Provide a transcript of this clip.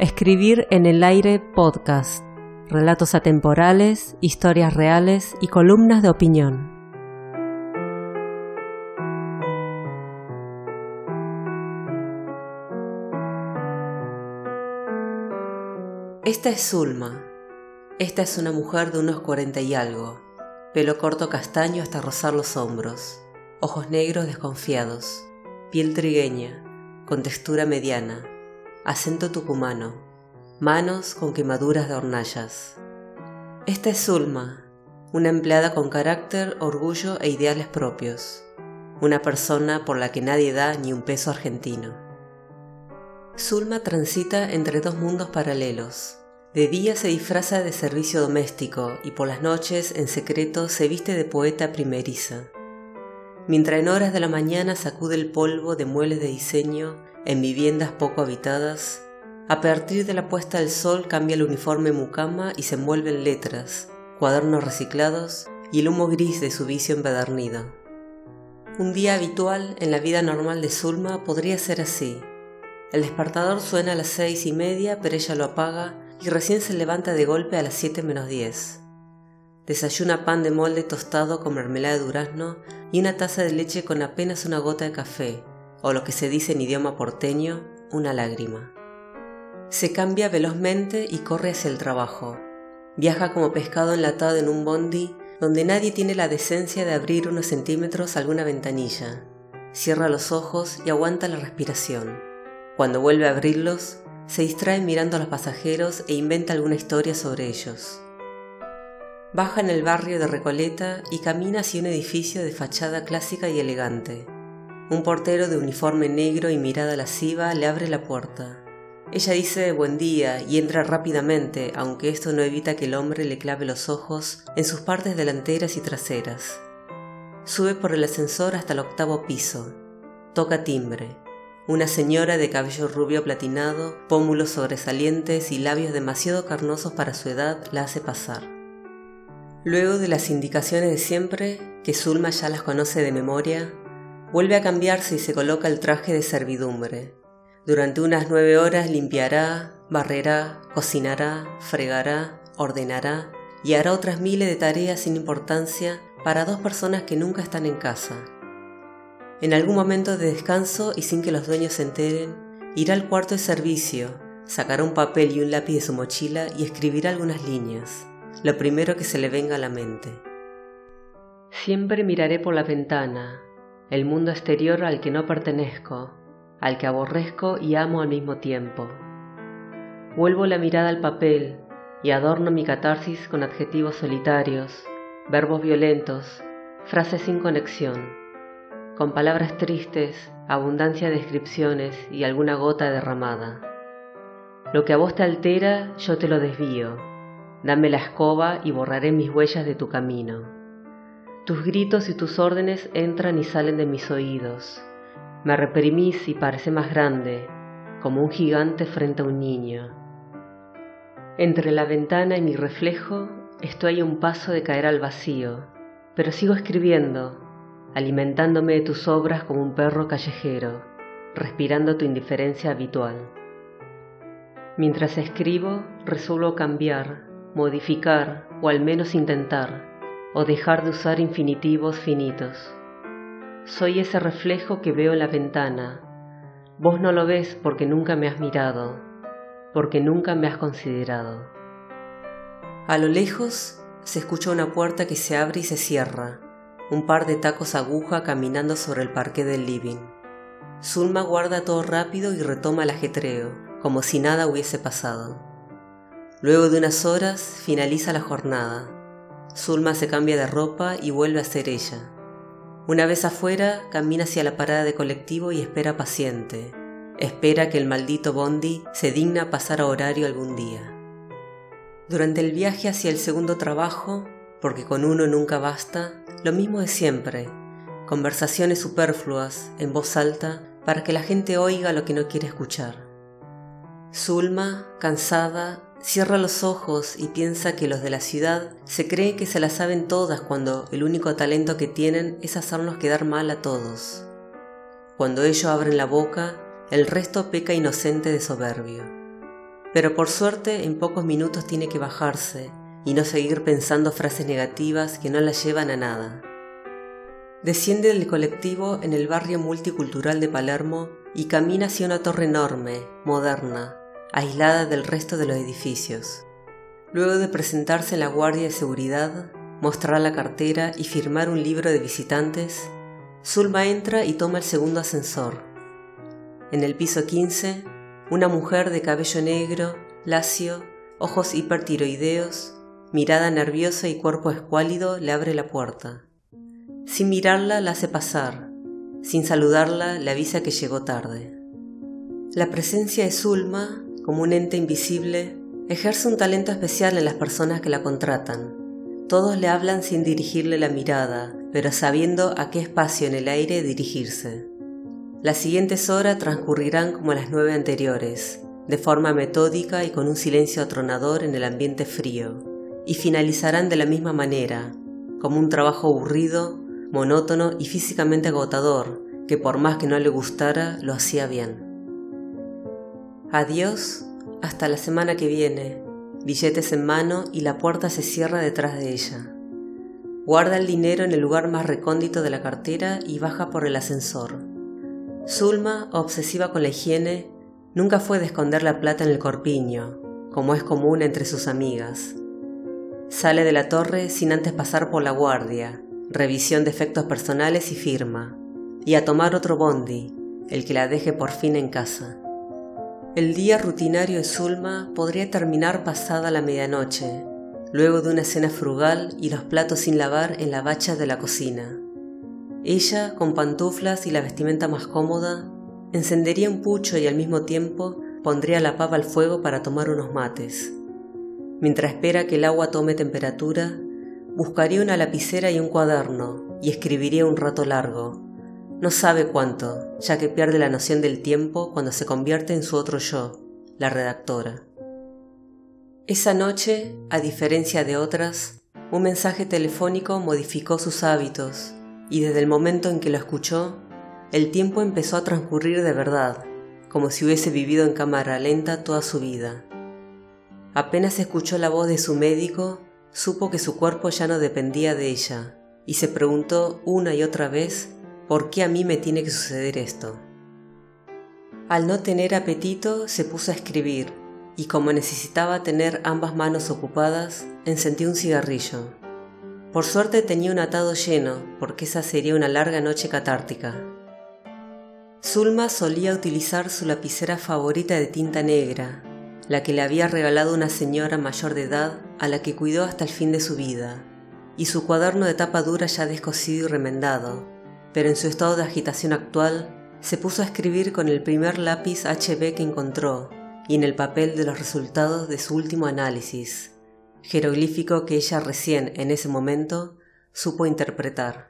Escribir en el aire podcast. Relatos atemporales, historias reales y columnas de opinión. Esta es Zulma. Esta es una mujer de unos cuarenta y algo, pelo corto castaño hasta rozar los hombros, ojos negros desconfiados, piel trigueña, con textura mediana, acento tucumano, manos con quemaduras de hornallas. Esta es Zulma, una empleada con carácter, orgullo e ideales propios, una persona por la que nadie da ni un peso argentino. Zulma transita entre dos mundos paralelos. De día se disfraza de servicio doméstico y por las noches, en secreto, se viste de poeta primeriza. Mientras en horas de la mañana sacude el polvo de muebles de diseño en viviendas poco habitadas, a partir de la puesta del sol cambia el uniforme mucama y se envuelve en letras, cuadernos reciclados y el humo gris de su vicio empedernido. Un día habitual en la vida normal de Zulma podría ser así. El despertador suena a las seis y media, pero ella lo apaga y recién se levanta de golpe a las siete menos diez. Desayuna pan de molde tostado con mermelada de durazno y una taza de leche con apenas una gota de café, o lo que se dice en idioma porteño, una lágrima. Se cambia velozmente y corre hacia el trabajo. Viaja como pescado enlatado en un bondi donde nadie tiene la decencia de abrir unos centímetros alguna ventanilla. Cierra los ojos y aguanta la respiración. Cuando vuelve a abrirlos, se distrae mirando a los pasajeros e inventa alguna historia sobre ellos. Baja en el barrio de Recoleta y camina hacia un edificio de fachada clásica y elegante. Un portero de uniforme negro y mirada lasciva le abre la puerta. Ella dice buen día y entra rápidamente, aunque esto no evita que el hombre le clave los ojos en sus partes delanteras y traseras. Sube por el ascensor hasta el octavo piso. Toca timbre. Una señora de cabello rubio platinado, pómulos sobresalientes y labios demasiado carnosos para su edad la hace pasar. Luego de las indicaciones de siempre, que Zulma ya las conoce de memoria, Vuelve a cambiarse y se coloca el traje de servidumbre. Durante unas nueve horas limpiará, barrerá, cocinará, fregará, ordenará y hará otras miles de tareas sin importancia para dos personas que nunca están en casa. En algún momento de descanso y sin que los dueños se enteren, irá al cuarto de servicio, sacará un papel y un lápiz de su mochila y escribirá algunas líneas, lo primero que se le venga a la mente. Siempre miraré por la ventana, el mundo exterior al que no pertenezco, al que aborrezco y amo al mismo tiempo. Vuelvo la mirada al papel y adorno mi catarsis con adjetivos solitarios, verbos violentos, frases sin conexión, con palabras tristes, abundancia de descripciones y alguna gota derramada. Lo que a vos te altera, yo te lo desvío. Dame la escoba y borraré mis huellas de tu camino. Tus gritos y tus órdenes entran y salen de mis oídos. Me reprimís y parece más grande, como un gigante frente a un niño. Entre la ventana y mi reflejo estoy a un paso de caer al vacío, pero sigo escribiendo, alimentándome de tus obras como un perro callejero, respirando tu indiferencia habitual. Mientras escribo, resuelvo cambiar, modificar o al menos intentar o dejar de usar infinitivos finitos. Soy ese reflejo que veo en la ventana. Vos no lo ves porque nunca me has mirado, porque nunca me has considerado. A lo lejos se escucha una puerta que se abre y se cierra, un par de tacos aguja caminando sobre el parque del living. Zulma guarda todo rápido y retoma el ajetreo, como si nada hubiese pasado. Luego de unas horas finaliza la jornada Zulma se cambia de ropa y vuelve a ser ella. Una vez afuera, camina hacia la parada de colectivo y espera paciente. Espera que el maldito Bondi se digna pasar a horario algún día. Durante el viaje hacia el segundo trabajo, porque con uno nunca basta, lo mismo de siempre. Conversaciones superfluas, en voz alta, para que la gente oiga lo que no quiere escuchar. Zulma, cansada, Cierra los ojos y piensa que los de la ciudad se creen que se las saben todas cuando el único talento que tienen es hacernos quedar mal a todos. Cuando ellos abren la boca, el resto peca inocente de soberbio. pero por suerte en pocos minutos tiene que bajarse y no seguir pensando frases negativas que no la llevan a nada. Desciende del colectivo en el barrio multicultural de Palermo y camina hacia una torre enorme, moderna, aislada del resto de los edificios. Luego de presentarse en la guardia de seguridad, mostrar la cartera y firmar un libro de visitantes, Zulma entra y toma el segundo ascensor. En el piso 15, una mujer de cabello negro, lacio, ojos hipertiroideos, mirada nerviosa y cuerpo escuálido le abre la puerta. Sin mirarla la hace pasar, sin saludarla le avisa que llegó tarde. La presencia de Zulma, como un ente invisible, ejerce un talento especial en las personas que la contratan. Todos le hablan sin dirigirle la mirada, pero sabiendo a qué espacio en el aire dirigirse. Las siguientes horas transcurrirán como las nueve anteriores, de forma metódica y con un silencio atronador en el ambiente frío, y finalizarán de la misma manera, como un trabajo aburrido, monótono y físicamente agotador, que por más que no le gustara, lo hacía bien. Adiós, hasta la semana que viene, billetes en mano y la puerta se cierra detrás de ella. Guarda el dinero en el lugar más recóndito de la cartera y baja por el ascensor. Zulma, obsesiva con la higiene, nunca fue de esconder la plata en el corpiño, como es común entre sus amigas. Sale de la torre sin antes pasar por la guardia, revisión de efectos personales y firma, y a tomar otro bondi, el que la deje por fin en casa. El día rutinario de Zulma podría terminar pasada la medianoche, luego de una cena frugal y los platos sin lavar en la bacha de la cocina. Ella, con pantuflas y la vestimenta más cómoda, encendería un pucho y al mismo tiempo pondría la pava al fuego para tomar unos mates. Mientras espera que el agua tome temperatura, buscaría una lapicera y un cuaderno y escribiría un rato largo. No sabe cuánto, ya que pierde la noción del tiempo cuando se convierte en su otro yo, la redactora. Esa noche, a diferencia de otras, un mensaje telefónico modificó sus hábitos y desde el momento en que lo escuchó, el tiempo empezó a transcurrir de verdad, como si hubiese vivido en cámara lenta toda su vida. Apenas escuchó la voz de su médico, supo que su cuerpo ya no dependía de ella, y se preguntó una y otra vez por qué a mí me tiene que suceder esto. Al no tener apetito, se puso a escribir, y como necesitaba tener ambas manos ocupadas, encendió un cigarrillo. Por suerte tenía un atado lleno, porque esa sería una larga noche catártica. Zulma solía utilizar su lapicera favorita de tinta negra, la que le había regalado una señora mayor de edad a la que cuidó hasta el fin de su vida, y su cuaderno de tapa dura ya descosido y remendado, pero en su estado de agitación actual se puso a escribir con el primer lápiz HB que encontró y en el papel de los resultados de su último análisis, jeroglífico que ella recién en ese momento supo interpretar.